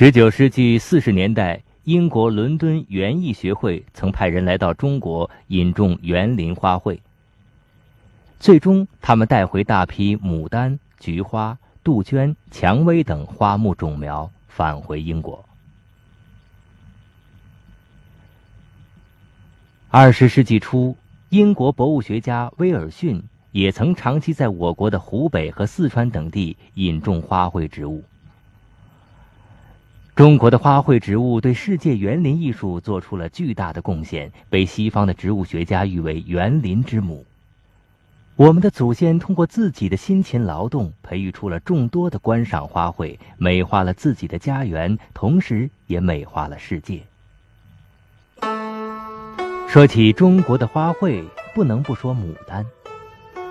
十九世纪四十年代，英国伦敦园艺学会曾派人来到中国引种园林花卉。最终，他们带回大批牡丹、菊花、杜鹃、蔷薇等花木种苗返回英国。二十世纪初，英国博物学家威尔逊也曾长期在我国的湖北和四川等地引种花卉植物。中国的花卉植物对世界园林艺术做出了巨大的贡献，被西方的植物学家誉为“园林之母”。我们的祖先通过自己的辛勤劳动，培育出了众多的观赏花卉，美化了自己的家园，同时也美化了世界。说起中国的花卉，不能不说牡丹。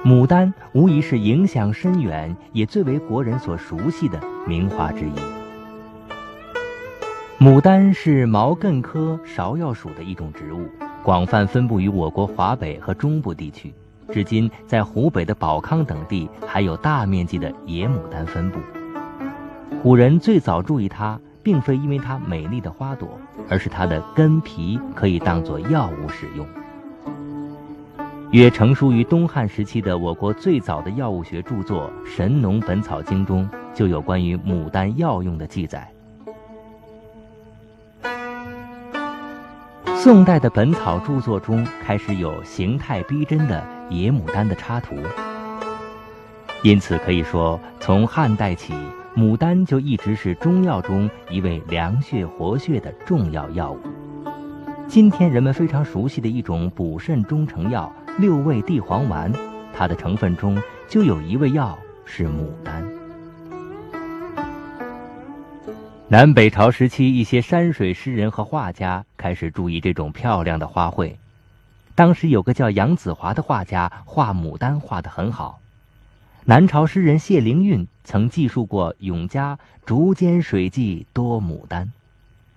牡丹无疑是影响深远，也最为国人所熟悉的名花之一。牡丹是毛茛科芍药属的一种植物，广泛分布于我国华北和中部地区。至今，在湖北的保康等地还有大面积的野牡丹分布。古人最早注意它，并非因为它美丽的花朵，而是它的根皮可以当作药物使用。约成书于东汉时期的我国最早的药物学著作《神农本草经》中，就有关于牡丹药用的记载。宋代的本草著作中开始有形态逼真的野牡丹的插图，因此可以说，从汉代起，牡丹就一直是中药中一味凉血活血的重要药物。今天人们非常熟悉的一种补肾中成药六味地黄丸，它的成分中就有一味药是牡丹。南北朝时期，一些山水诗人和画家开始注意这种漂亮的花卉。当时有个叫杨子华的画家，画牡丹画得很好。南朝诗人谢灵运曾记述过永嘉竹间水际多牡丹，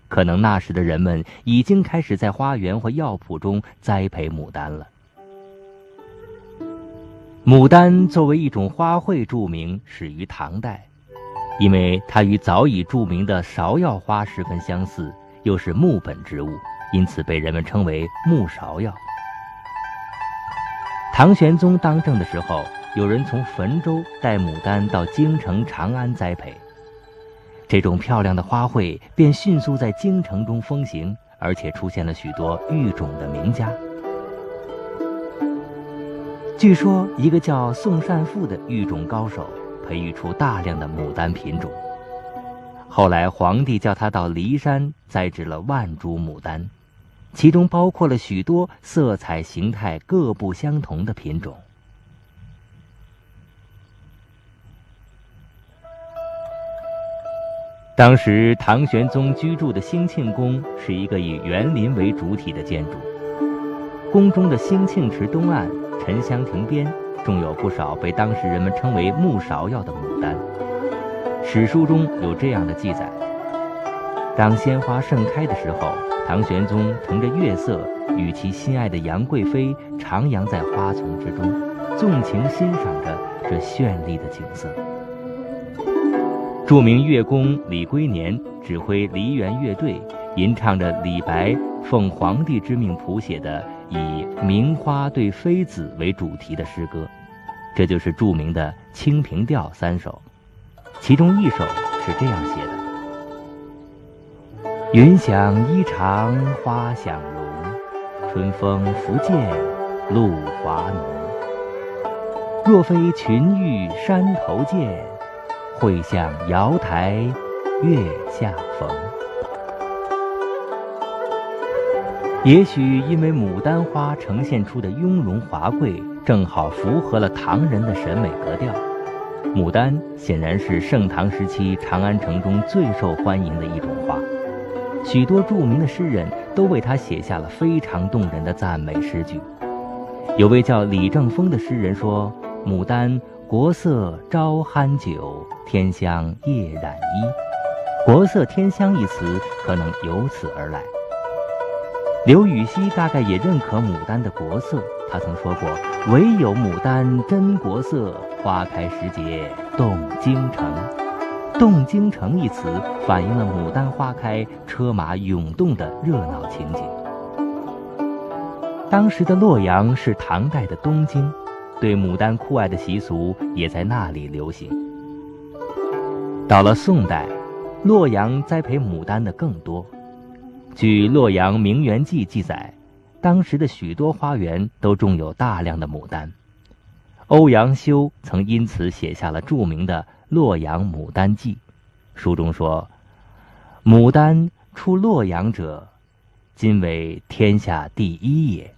可能那时的人们已经开始在花园或药圃中栽培牡丹了。牡丹作为一种花卉著名，始于唐代。因为它与早已著名的芍药花十分相似，又是木本植物，因此被人们称为木芍药。唐玄宗当政的时候，有人从汾州带牡丹到京城长安栽培，这种漂亮的花卉便迅速在京城中风行，而且出现了许多育种的名家。据说，一个叫宋善富的育种高手。培育出大量的牡丹品种，后来皇帝叫他到骊山栽植了万株牡丹，其中包括了许多色彩形态各不相同的品种。当时唐玄宗居住的兴庆宫是一个以园林为主体的建筑，宫中的兴庆池东岸、沉香亭边。仲有不少被当时人们称为木芍药的牡丹。史书中有这样的记载：当鲜花盛开的时候，唐玄宗乘着月色，与其心爱的杨贵妃徜徉在花丛之中，纵情欣赏着这绚丽的景色。著名乐工李龟年指挥梨园乐队，吟唱着李白奉皇帝之命谱写的。以名花对妃子为主题的诗歌，这就是著名的《清平调》三首，其中一首是这样写的：“云想衣裳花想容，春风拂槛露华浓。若非群玉山头见，会向瑶台月下逢。”也许因为牡丹花呈现出的雍容华贵，正好符合了唐人的审美格调。牡丹显然是盛唐时期长安城中最受欢迎的一种花，许多著名的诗人都为它写下了非常动人的赞美诗句。有位叫李正风的诗人说：“牡丹国色朝酣酒，天香夜染衣。”“国色天香”一词可能由此而来。刘禹锡大概也认可牡丹的国色，他曾说过：“唯有牡丹真国色，花开时节动京城。”动京城”一词反映了牡丹花开、车马涌动的热闹情景。当时的洛阳是唐代的东京，对牡丹酷爱的习俗也在那里流行。到了宋代，洛阳栽培牡丹的更多。据《洛阳名园记》记载，当时的许多花园都种有大量的牡丹。欧阳修曾因此写下了著名的《洛阳牡丹记》，书中说：“牡丹出洛阳者，今为天下第一也。”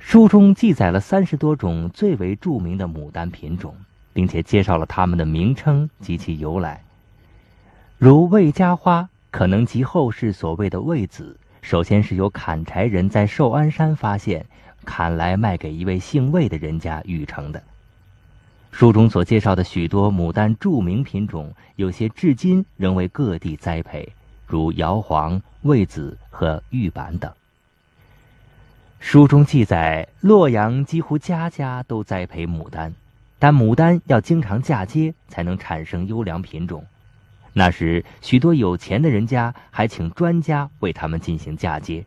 书中记载了三十多种最为著名的牡丹品种，并且介绍了它们的名称及其由来。如魏家花，可能即后世所谓的魏子，首先是由砍柴人在寿安山发现，砍来卖给一位姓魏的人家育成的。书中所介绍的许多牡丹著名品种，有些至今仍为各地栽培，如瑶黄、魏子和玉板等。书中记载，洛阳几乎家家都栽培牡丹，但牡丹要经常嫁接才能产生优良品种。那时，许多有钱的人家还请专家为他们进行嫁接。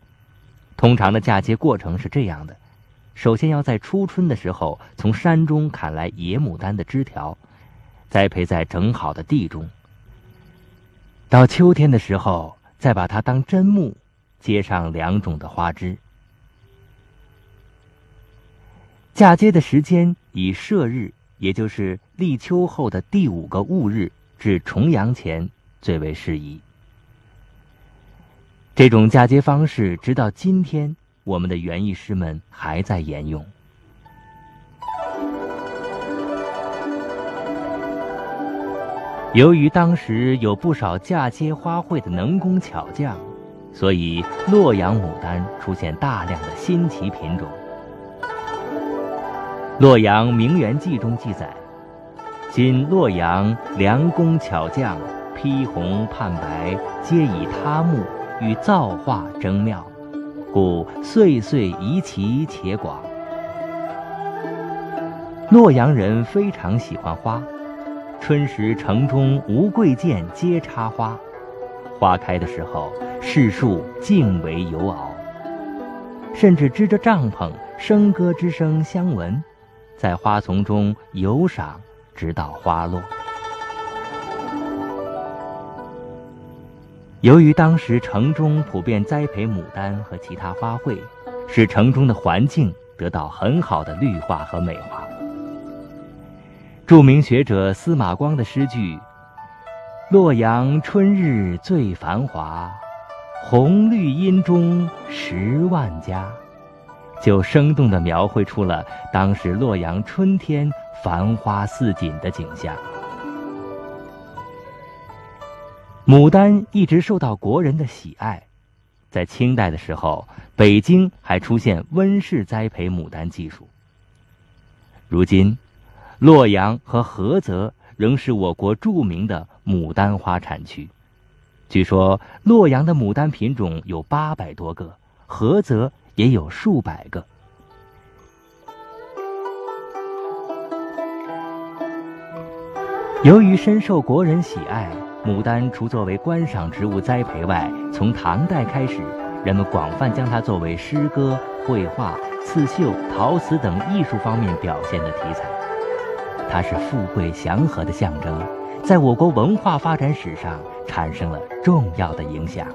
通常的嫁接过程是这样的：首先要在初春的时候从山中砍来野牡丹的枝条，栽培在整好的地中；到秋天的时候，再把它当砧木，接上两种的花枝。嫁接的时间以射日，也就是立秋后的第五个戊日至重阳前最为适宜。这种嫁接方式，直到今天，我们的园艺师们还在沿用。由于当时有不少嫁接花卉的能工巧匠，所以洛阳牡丹出现大量的新奇品种。《洛阳名园记》中记载：“今洛阳良工巧匠，披红盼白，皆以他木与造化争妙，故岁岁宜奇且广。”洛阳人非常喜欢花，春时城中无贵贱皆插花，花开的时候，市树竞为游遨，甚至支着帐篷，笙歌之声相闻。在花丛中游赏，直到花落。由于当时城中普遍栽培牡丹和其他花卉，使城中的环境得到很好的绿化和美化。著名学者司马光的诗句：“洛阳春日最繁华，红绿荫中十万家。”就生动地描绘出了当时洛阳春天繁花似锦的景象。牡丹一直受到国人的喜爱，在清代的时候，北京还出现温室栽培牡丹技术。如今，洛阳和菏泽仍是我国著名的牡丹花产区。据说，洛阳的牡丹品种有八百多个，菏泽。也有数百个。由于深受国人喜爱，牡丹除作为观赏植物栽培外，从唐代开始，人们广泛将它作为诗歌、绘画、刺绣、陶瓷等艺术方面表现的题材。它是富贵祥和的象征，在我国文化发展史上产生了重要的影响。